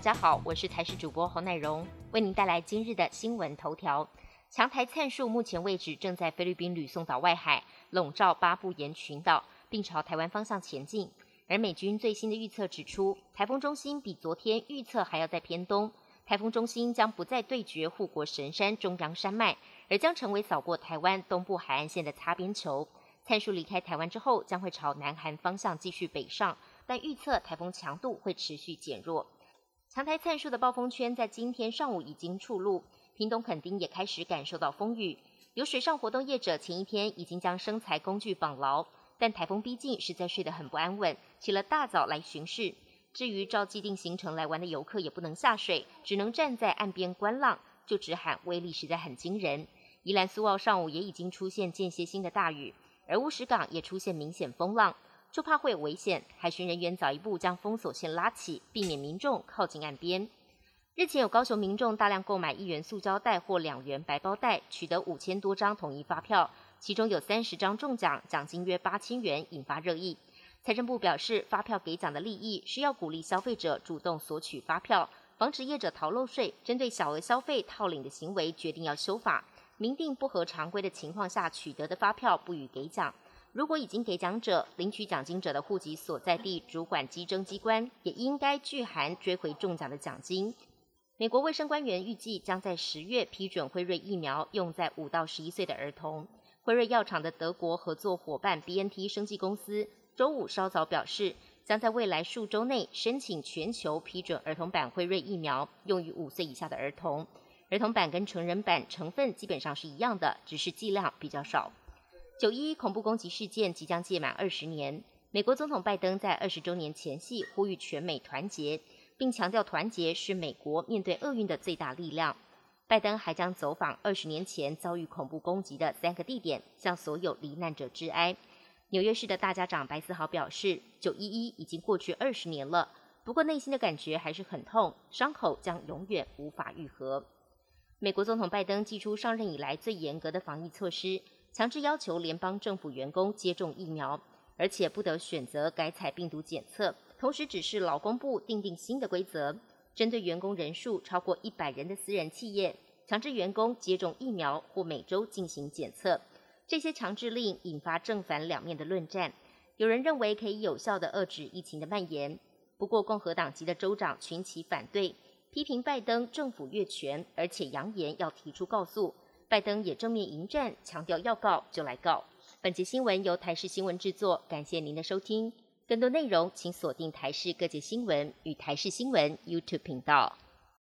大家好，我是台视主播侯乃荣，为您带来今日的新闻头条。强台灿数目前为止正在菲律宾吕宋岛外海笼罩巴布岩群岛，并朝台湾方向前进。而美军最新的预测指出，台风中心比昨天预测还要在偏东，台风中心将不再对决护国神山中央山脉，而将成为扫过台湾东部海岸线的擦边球。灿数离开台湾之后，将会朝南韩方向继续北上，但预测台风强度会持续减弱。强台灿树的暴风圈在今天上午已经触陆。屏东垦丁也开始感受到风雨，有水上活动业者前一天已经将生财工具绑牢，但台风逼近，实在睡得很不安稳，起了大早来巡视。至于照既定行程来玩的游客也不能下水，只能站在岸边观浪，就只喊威力实在很惊人。宜兰苏澳上午也已经出现间歇性的大雨，而乌石港也出现明显风浪，就怕会有危险，海巡人员早一步将封锁线拉起，避免民众靠近岸边。日前有高雄民众大量购买一元塑胶袋或两元白包袋，取得五千多张统一发票，其中有三十张中奖，奖金约八千元，引发热议。财政部表示，发票给奖的利益是要鼓励消费者主动索取发票，防止业者逃漏税。针对小额消费套领的行为，决定要修法，明定不合常规的情况下取得的发票不予给奖。如果已经给奖者领取奖金者的户籍所在地主管稽征机关，也应该拒函追回中奖的奖金。美国卫生官员预计将在十月批准辉瑞疫苗用在五到十一岁的儿童。辉瑞药厂的德国合作伙伴 BNT 生技公司周五稍早表示，将在未来数周内申请全球批准儿童版辉瑞疫苗用于五岁以下的儿童。儿童版跟成人版成分基本上是一样的，只是剂量比较少。九一恐怖攻击事件即将届满二十年，美国总统拜登在二十周年前夕呼吁全美团结。并强调团结是美国面对厄运的最大力量。拜登还将走访二十年前遭遇恐怖攻击的三个地点，向所有罹难者致哀。纽约市的大家长白思豪表示：“九一一已经过去二十年了，不过内心的感觉还是很痛，伤口将永远无法愈合。”美国总统拜登祭出上任以来最严格的防疫措施，强制要求联邦政府员工接种疫苗，而且不得选择改采病毒检测。同时指示劳工部订定新的规则，针对员工人数超过一百人的私人企业，强制员工接种疫苗或每周进行检测。这些强制令引发正反两面的论战。有人认为可以有效地遏制疫情的蔓延，不过共和党籍的州长群起反对，批评拜登政府越权，而且扬言要提出告诉。拜登也正面迎战，强调要告就来告。本节新闻由台视新闻制作，感谢您的收听。更多内容，请锁定台视各界新闻与台视新闻 YouTube 频道。